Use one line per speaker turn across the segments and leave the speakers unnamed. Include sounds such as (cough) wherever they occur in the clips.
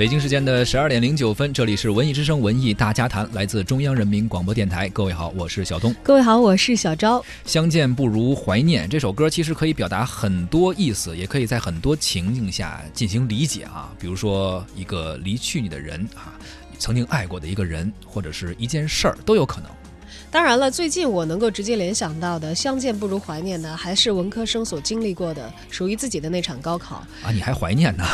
北京时间的十二点零九分，这里是文艺之声文艺大家谈，来自中央人民广播电台。各位好，我是小东。
各位好，我是小昭。
相见不如怀念这首歌其实可以表达很多意思，也可以在很多情境下进行理解啊。比如说一个离去你的人啊，曾经爱过的一个人，或者是一件事儿都有可能。
当然了，最近我能够直接联想到的“相见不如怀念”的，还是文科生所经历过的属于自己的那场高考。
啊，你还怀念呢？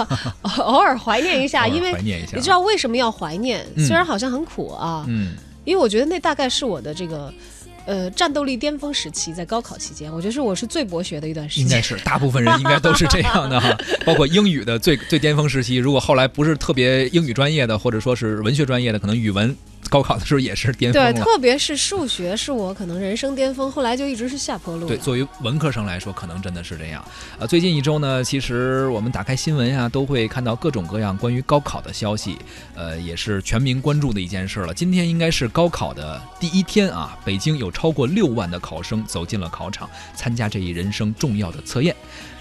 (laughs)
偶尔怀念一下，(laughs) 因为
怀念一下
你知道为什么要怀念？
嗯
虽然好像很苦啊，
嗯，
因为我觉得那大概是我的这个。呃，战斗力巅峰时期，在高考期间，我觉得是我是最博学的一段时间。
应该是大部分人应该都是这样的哈，(laughs) 包括英语的最最巅峰时期。如果后来不是特别英语专业的，或者说是文学专业的，可能语文高考的时候也是巅峰
对，特别是数学是我可能人生巅峰，后来就一直是下坡路。
对，作为文科生来说，可能真的是这样。呃，最近一周呢，其实我们打开新闻呀、都会看到各种各样关于高考的消息，呃，也是全民关注的一件事了。今天应该是高考的第一天啊，北京有超过六万的考生走进了考场，参加这一人生重要的测验。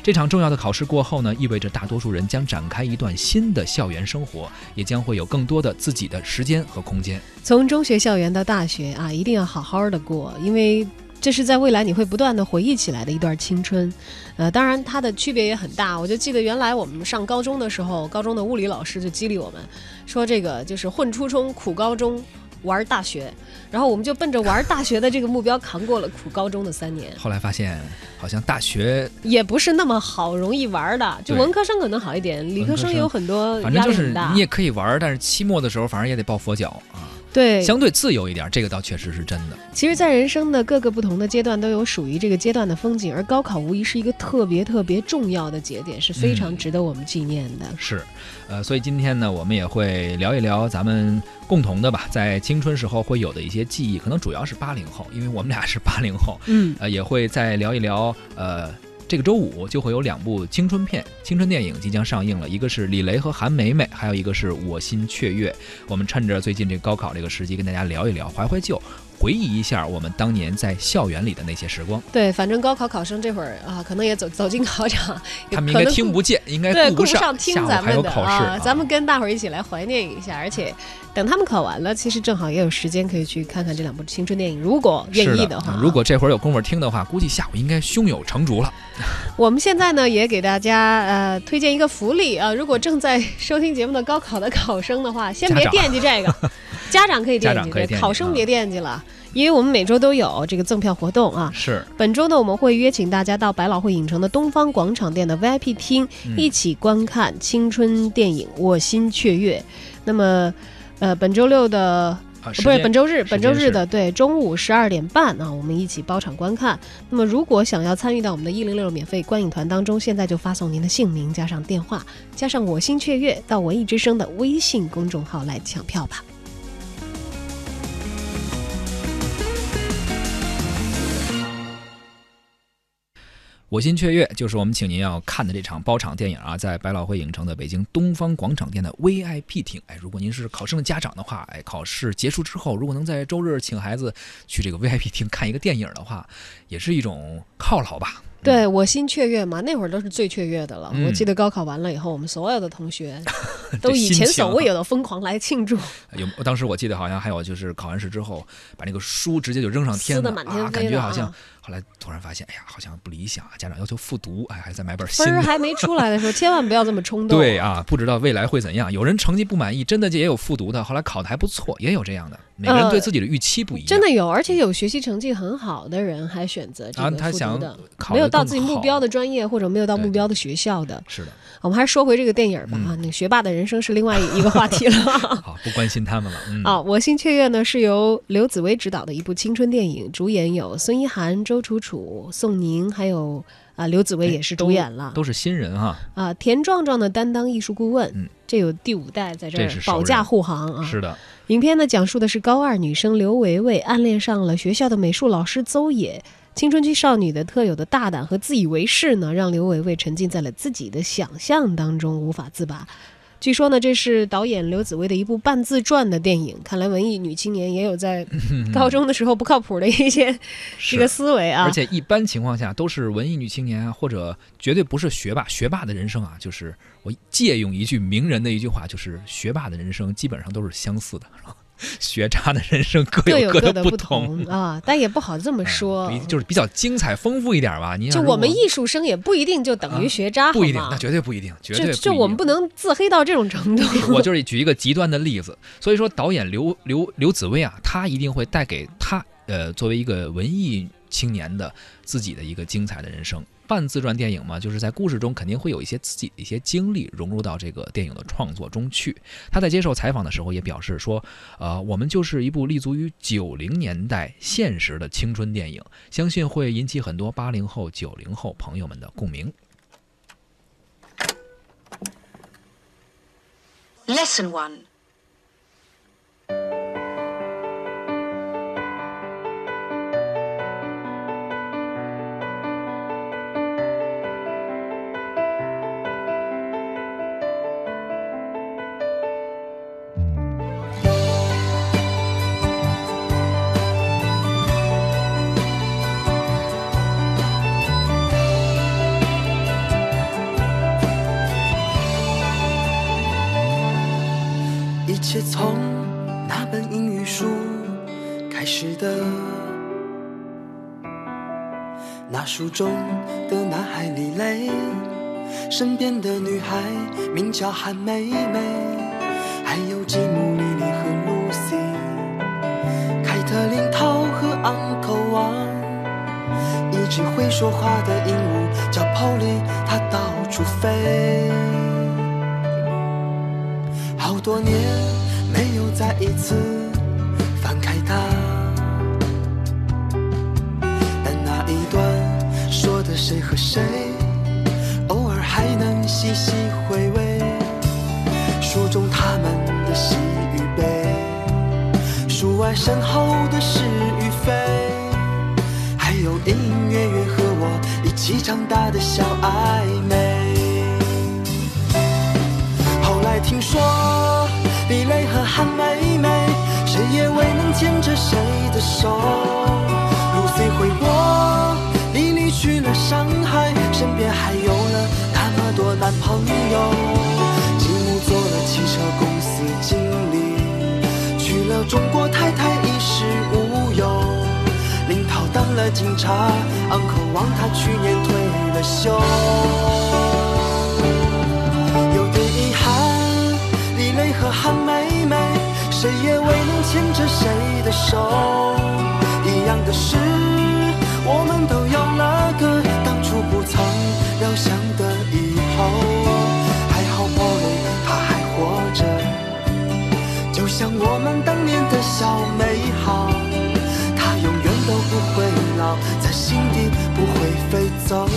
这场重要的考试过后呢，意味着大多数人将展开一段新的校园生活，也将会有更多的自己的时间和空间。
从中学校园到大学啊，一定要好好的过，因为这是在未来你会不断的回忆起来的一段青春。呃，当然它的区别也很大。我就记得原来我们上高中的时候，高中的物理老师就激励我们说，这个就是混初中、苦高中。玩大学，然后我们就奔着玩大学的这个目标扛过了苦高中的三年，
后来发现，好像大学
也不是那么好容易玩的。就文科生可能好一点，理科生有很多
反正就是
压力很大。
你也可以玩儿，但是期末的时候反正也得抱佛脚啊，
对，
相对自由一点，这个倒确实是真的。
其实，在人生的各个不同的阶段，都有属于这个阶段的风景，而高考无疑是一个特别特别重要的节点，是非常
嗯
值得我们纪念的。
是，呃，所以今天呢，我们也会聊一聊咱们共同的吧，在青春时候会有的一些记忆，可能主要是八零后，因为我们俩是八零后，
嗯，
呃，也会再聊一聊，呃。这个周五就会有两部青春片、青春电影即将上映了，一个是李雷和韩梅梅，还有一个是我心雀跃。我们趁着最近这个高考这个时机，跟大家聊一聊，怀怀旧，回忆一下我们当年在校园里的那些时光。
对，反正高考考生这会儿啊，可能也走走进考场，(laughs)
他们应该听不见，应该
对，
顾不
顾上听咱们的
考试，
啊，咱们跟大伙儿一起来怀念一下，而且等他们考完了，其实正好也有时间可以去看看这两部青春电影，如果愿意
的话如果这会儿有功夫听的话，估计下午应该胸有成竹了。(laughs)
我们现在呢也给大家呃推荐一个福利啊，如果正在收听节目的高考的考生的话，先别 (laughs) 惦记这个，家长可以惦记，对，
家长可以惦记啊
考生别惦记了，因为我们每周都有这个赠票活动啊。
是，
本周呢，我们会约请大家到百老汇影城的东方广场店的 VIP 厅，
嗯
一起观看青春电影《我心雀跃》。那么，呃，本周六的不是本周日，本周日的对中午十二点半啊，我们一起包场观看。那么，如果想要参与到我们的一零六免费观影团当中，现在就发送您的姓名加上电话加上“我心雀跃”到文艺之声的微信公众号来抢票吧。
我心雀跃就是我们请您要看的这场包场电影啊，在百老汇影城的北京东方广场店的 VIP 厅。哎，如果您是考生的家长的话，哎，考试结束之后，如果能在周日请孩子去这个 VIP 厅看一个电影的话，也是一种犒劳吧。
对我心雀跃嘛，那会儿都是最雀跃的了。
嗯
我记得高考完了以后，我们所有的同学 (laughs) 都以前所未有的疯狂来庆祝。(laughs)
有，当时我记得好像还有就是考完试之后，把那个书直接就扔上天了
撕得满天
啊，感觉好像
啊。
后来突然发现，哎呀，好像不理想啊，家长要求复读，哎，还再买本新
分儿
的。
还没出来的时候，(laughs) 千万不要这么冲动。
对啊，不知道未来会怎样。有人成绩不满意，真的也有复读的，后来考的还不错，也有这样的。每个人对自己的预期不一样。
真的有，而且有学习成绩很好的人还选择这
啊，
个
他想
复读的。没有
考的
到自己目标的专业或者没有到目标的学校的。
是的，
我们还是说回这个电影吧
嗯
啊，那个学霸的人生是另外一个话题了。(laughs) (laughs)
好，不关心他们了。嗯，
啊，《我心雀跃》呢是由刘紫薇执导的一部青春电影，主演有孙一涵、周楚楚、宋宁，还有啊刘紫薇
哎
也是主演了。
都是新人哈。
啊，田壮壮呢担当艺术顾问，
嗯
这有第五代在这儿保驾护航啊。
是的，
影片呢讲述的是高二女生刘维维暗恋上了学校的美术老师邹野。青春期少女的特有的大胆和自以为是呢，让刘维维沉浸在了自己的想象当中，无法自拔。据说呢，这是导演刘紫薇的一部半自传的电影。看来文艺女青年也有在 (laughs) 高中的时候不靠谱的一些这个思维啊。
而且一般情况下都是文艺女青年啊，或者绝对不是学霸。学霸的人生啊，就是我借用一句名人的一句话，就是学霸的人生基本上都是相似的，是吧？(laughs) 学渣的人生各
各有
各
的不同 (laughs) 啊，但也不好这么
哎
说。
比就是比较精彩丰富一点吧。你想
就我们艺术生也不一定就等于
啊
学渣，
不一定，那绝对不一定，绝对
就我们不能自黑到这种程度。(laughs)
我就是举一个极端的例子，所以说导演刘刘刘紫薇啊，她一定会带给她呃作为一个文艺青年的自己的一个精彩的人生。半自传电影嘛，就是在故事中肯定会有一些自己的一些经历融入到这个电影的创作中去。他在接受采访的时候也表示说，呃，我们就是一部立足于九零年代现实的青春电影，相信会引起很多八零后、九零后朋友们的共鸣。
Lesson
one. 从那本英语书开始的。那书中的男孩李雷，身边的女孩名叫韩梅梅，还有吉姆、莉莉和露西，凯特琳、涛和昂口王，一只会说话的鹦鹉叫 Polly，它到处飞。好多年没有再一次翻开它，但那一段说的谁和谁，偶尔还能细细回味。书中他们的喜与悲，书外身后的是与非，还有隐隐约约和我一起长大的小暧昧。后来听说，李雷和韩梅梅，谁也未能牵着谁的手。露西回国，莉莉去了上海，身边还有了那么多男朋友。吉姆做了汽车公司经理，娶了中国太太衣食无忧。林涛当了警察，昂口王他去年退了休。和韩梅梅，谁也未能牵着谁的手。一样的是，我们都有了个当初不曾料想的以后。还好 Polly 她还活着，就像我们当年的小美好，她永远都不会老，在心底不会飞走。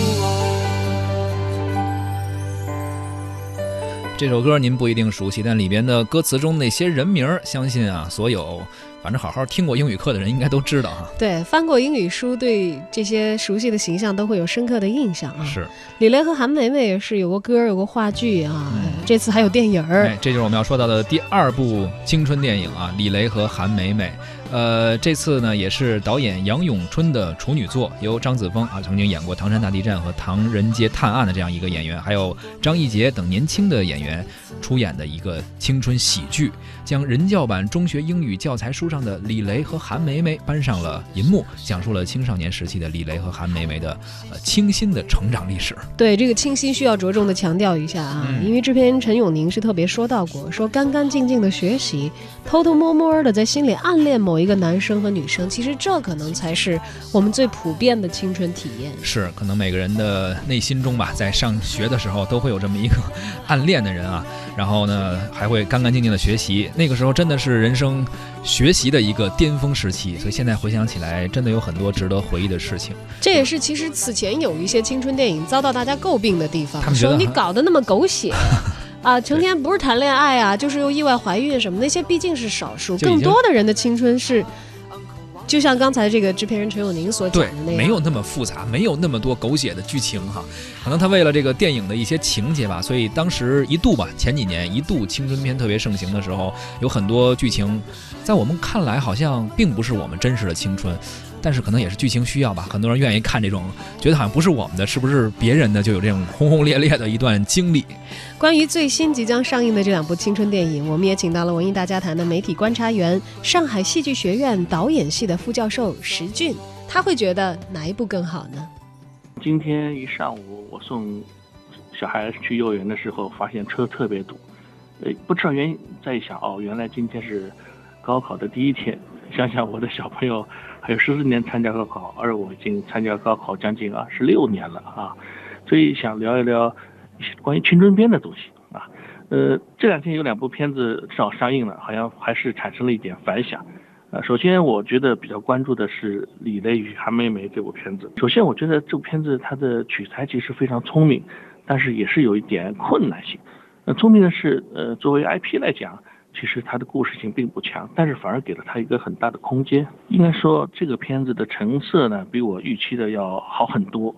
这首歌您不一定熟悉，但里边的歌词中那些人名儿，相信啊，所有反正好好听过英语课的人应该都知道哈。
对，翻过英语书，对这些熟悉的形象都会有深刻的印象啊。
是，
李雷和韩梅梅也是有过歌，有过话剧啊，
嗯
这次还有电影儿。
哎，这就是我们要说到的第二部青春电影啊，李雷和韩梅梅。呃，这次呢也是导演杨永春的处女作，由张子枫啊曾经演过《唐山大地震》和《唐人街探案》的这样一个演员，还有张艺杰等年轻的演员出演的一个青春喜剧，将人教版中学英语教材书上的李雷和韩梅梅搬上了银幕，讲述了青少年时期的李雷和韩梅梅的呃清新的成长历史。
对这个清新需要着重的强调一下啊，因为制片人陈永宁是特别说到过，说干干净净的学习，偷偷摸摸的在心里暗恋某一一个男生和女生，其实这可能才是我们最普遍的青春体验。
是，可能每个人的内心中吧，在上学的时候都会有这么一个暗恋的人啊，然后呢，还会干干净净的学习。那个时候真的是人生学习的一个巅峰时期，所以现在回想起来，真的有很多值得回忆的事情。
这也是其实此前有一些青春电影遭到大家诟病的地方
他，们
说你搞得那么狗血。啊，成天不是谈恋爱啊，就是又意外怀孕什么，那些毕竟是少数，更多的人的青春是，就像刚才这个制片人陈永宁所讲的那，样，
没有那么复杂，没有那么多狗血的剧情哈。可能他为了这个电影的一些情节吧，所以当时一度吧，前几年一度青春片特别盛行的时候，有很多剧情，在我们看来好像并不是我们真实的青春。但是可能也是剧情需要吧，很多人愿意看这种，觉得好像不是我们的，是不是别人的，就有这种轰轰烈烈的一段经历。
关于最新即将上映的这两部青春电影，我们也请到了文艺大家谈的媒体观察员、上海戏剧学院导演系的副教授石俊，他会觉得哪一部更好呢？
今天一上午我送小孩去幼儿园的时候，发现车特别堵，呃，不知道原因，再一想，哦，原来今天是高考的第一天。想想我的小朋友还有十四年参加高考，而我已经参加高考将近二十六年了啊，所以想聊一聊一些关于青春片的东西啊。呃，这两天有两部片子正好上映了，好像还是产生了一点反响。呃，首先我觉得比较关注的是《李雷与韩梅梅》这部片子。首先，我觉得这部片子它的取材其实非常聪明，但是也是有一点困难性。呃，聪明的是，呃，作为 IP 来讲，其实它的故事性并不强，但是反而给了它一个很大的空间。应该说，这个片子的成色呢，比我预期的要好很多。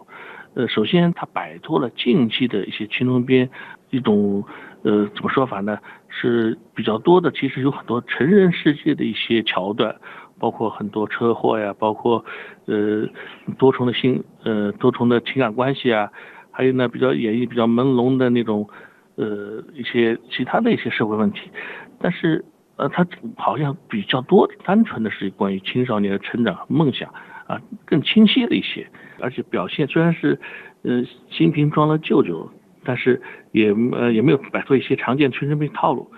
呃，首先它摆脱了近期的一些青春片一种呃怎么说法呢？是比较多的，其实有很多成人世界的一些桥段，包括很多车祸呀，包括呃多重的性呃多重的情感关系啊，还有呢比较演绎比较朦胧的那种呃一些其他的一些社会问题，但是呃它好像比较多单纯的是关于青少年的成长和梦想啊更清晰了一些，而且表现虽然是呃新瓶装了旧酒。但是也呃也没有摆脱一些常见青春片套路，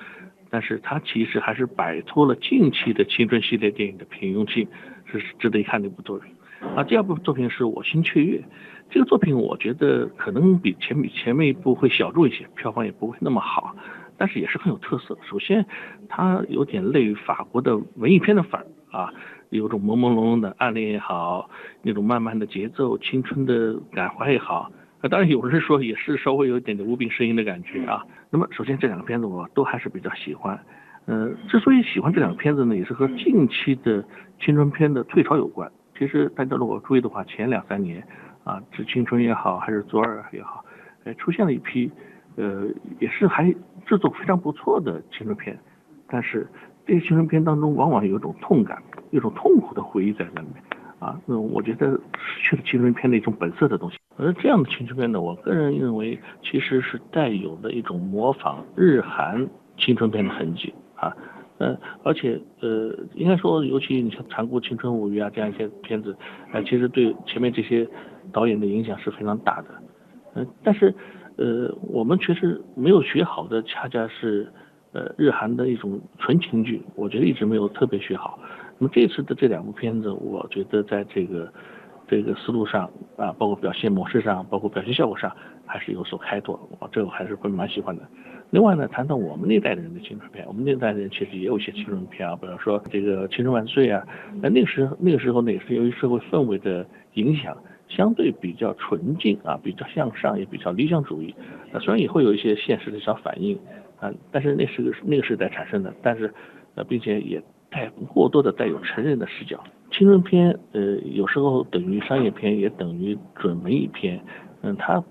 但是它其实还是摆脱了近期的青春系列电影的平庸性，是值得一看的一部作品。啊，第二部作品是我心雀跃，这个作品我觉得可能比前比前面一部会小众一些，票房也不会那么好，但是也是很有特色。首先，它有点类于法国的文艺片的范儿啊，有种朦朦胧胧的暗恋也好，那种慢慢的节奏、青春的感怀也好。啊，当然有人说也是稍微有一点点无病呻吟的感觉啊。那么首先这两个片子我都还是比较喜欢，呃，之所以喜欢这两个片子呢，也是和近期的青春片的退潮有关。其实大家如果注意的话，前两三年啊，致青春也好，还是左耳也好，呃，出现了一批呃也是还制作非常不错的青春片，但是这些青春片当中往往有一种痛感，一种痛苦的回忆在那里面。啊，那我觉得失去了青春片的一种本色的东西。而这样的青春片呢，我个人认为其实是带有的一种模仿日韩青春片的痕迹啊。呃，而且呃，应该说，尤其你像《残酷青春物语》啊这样一些片子，呃，其实对前面这些导演的影响是非常大的。嗯、但是呃，我们确实没有学好的，恰恰是呃日韩的一种纯情剧，我觉得一直没有特别学好。那么这次的这两部片子，我觉得在这个这个思路上啊，包括表现模式上，包括表现效果上，还是有所开拓。我这个还是会蛮喜欢的。另外呢，谈到我们那代人的青春片，我们那代人其实也有一些青春片啊，比方说这个《青春万岁》啊。那那个时候那个时候呢，也是由于社会氛围的影响，相对比较纯净啊，比较向上，也比较理想主义。啊，虽然也会有一些现实的小反应啊，但是那是个那个时代产生的，但是呃，并且也。带过多的带有成人的视角，青春片，呃，有时候等于商业片，也等于准文艺片，嗯，它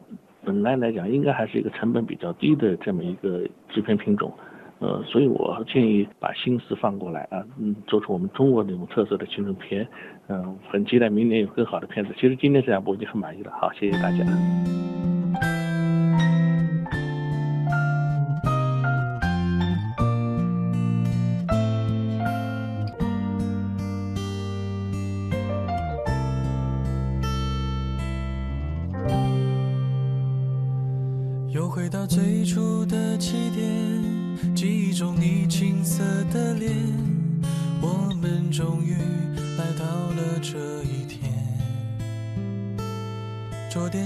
本来来讲应该还是一个成本比较低的这么一个制片品种，呃，所以我建议把心思放过来啊，嗯，做出我们中国那种特色的青春片，嗯，很期待明年有更好的片子。其实今天这两部已经很满意了，好，谢谢大家。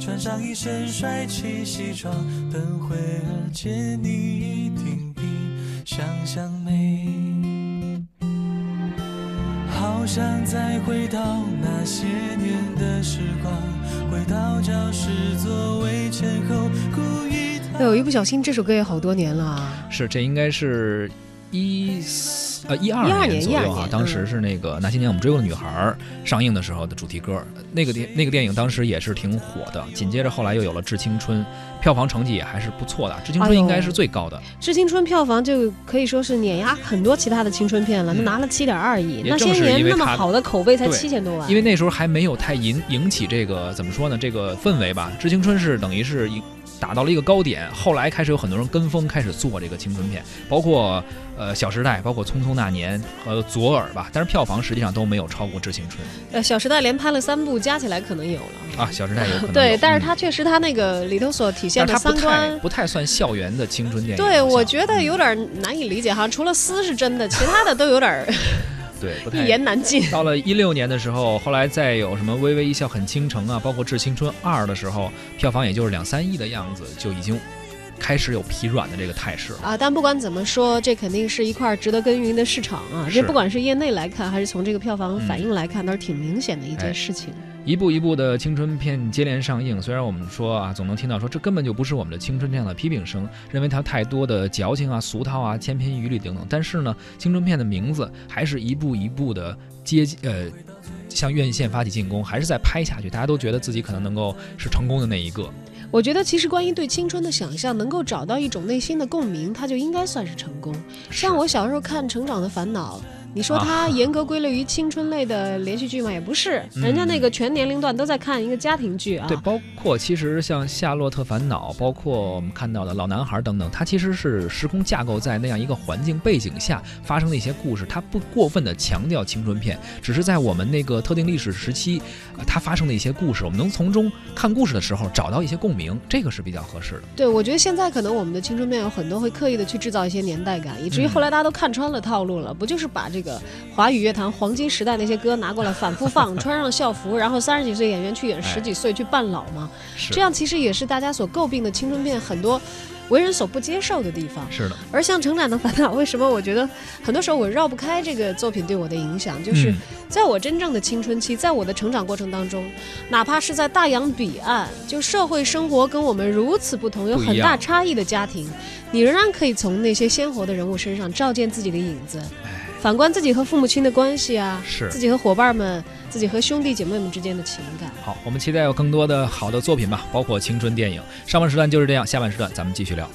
穿上一身帅气西装，等会儿见你一定比想象美。好想再回到那些年的时光，回到教室座位前后，故意
哎呦，一不小心这首歌也好多年了啊。
是，这应该是一四呃一二
12
年左右
年
啊当时
嗯
是那个《那些年我们追过的女孩》儿上映的时候的主题歌，那个电那个电影当时也是挺火的。紧接着后来又有了《致青春》，票房成绩也还是不错的，《致青春应该是最高的。
《致青春》票房就可以说是碾压很多其他的青春片了，
嗯
那拿了七点二亿，那些年那么好的口碑才
对
七千多万，
因为那时候还没有太引引起这个怎么说呢？这个氛围吧，《致青春》是等于是一打到了一个高点，后来开始有很多人跟风开始做这个青春片，包括呃《小时代》，包括《匆匆那年》和《左耳》吧，但是票房实际上都没有超过《致青春
呃，《小时代》连拍了三部，加起来可能有了》
啊，《小时代》有可能有
对，但是
嗯
它确实它那个里头所体现的三观，
不太算校园的青春电影。
对我觉得有点难以理解哈。除了撕是真的，其他的都有点儿
对不太
一言难尽。
到了一六年的时候，后来再有什么《微微一笑很倾城》啊，包括《致青春二》的时候，票房也就是两三亿的样子，就已经开始有疲软的这个态势。
啊，但不管怎么说，这肯定是一块值得耕耘的市场啊！这不管是业内来看，还是从这个票房反
嗯
应来看，都是挺明显的一
哎
件事情。
一步一步的青春片接连上映，虽然我们说啊，总能听到说这根本就不是我们的青春这样的批评声，认为它太多的矫情啊、俗套啊、千篇一律等等。但是呢，青春片的名字还是一步一步的接近呃。向院线发起进攻，还是在拍下去，大家都觉得自己可能能够是成功的那一个。
我觉得其实关于对青春的想象，能够找到一种内心的共鸣，它就应该算是成功。像我小时候看《成长的烦恼》，你说它
啊
严格归类于青春类的连续剧吗？也不是，
嗯
人家那个全年龄段都在看一个家庭剧啊。
对，包括其实像《夏洛特烦恼》，包括我们看到的老男孩等等，它其实是时空架构在那样一个环境背景下发生的一些故事，它不过分的强调青春片，只是在我们那个特定历史时期，呃，它发生的一些故事，我们能从中看故事的时候找到一些共鸣，这个是比较合适的。
对，我觉得现在可能我们的青春片有很多会刻意的去制造一些年代感，以至于
嗯
后来大家都看穿了套路了，不就是把这个华语乐坛黄金时代那些歌拿过来反复放，穿上校服，然后三十几岁演员去演十几岁去扮老吗？
是
这样其实也是大家所诟病的青春片很多为人所不接受的地方。
是的，
而像《成长的烦恼》，为什么我觉得很多时候我绕不开这个作品对我的影响，就是
嗯
在我真正的青春期，在我的成长过程当中，哪怕是在大洋彼岸，就社会生活跟我们如此不同，有很大差异的家庭，你仍然可以从那些鲜活的人物身上照见自己的影子。
哎，
反观自己和父母亲的关系啊，
是
自己和伙伴们、自己和兄弟姐妹们之间的情感。
好，我们期待有更多的好的作品吧，包括青春电影。上半时段就是这样，下半时段咱们继续聊。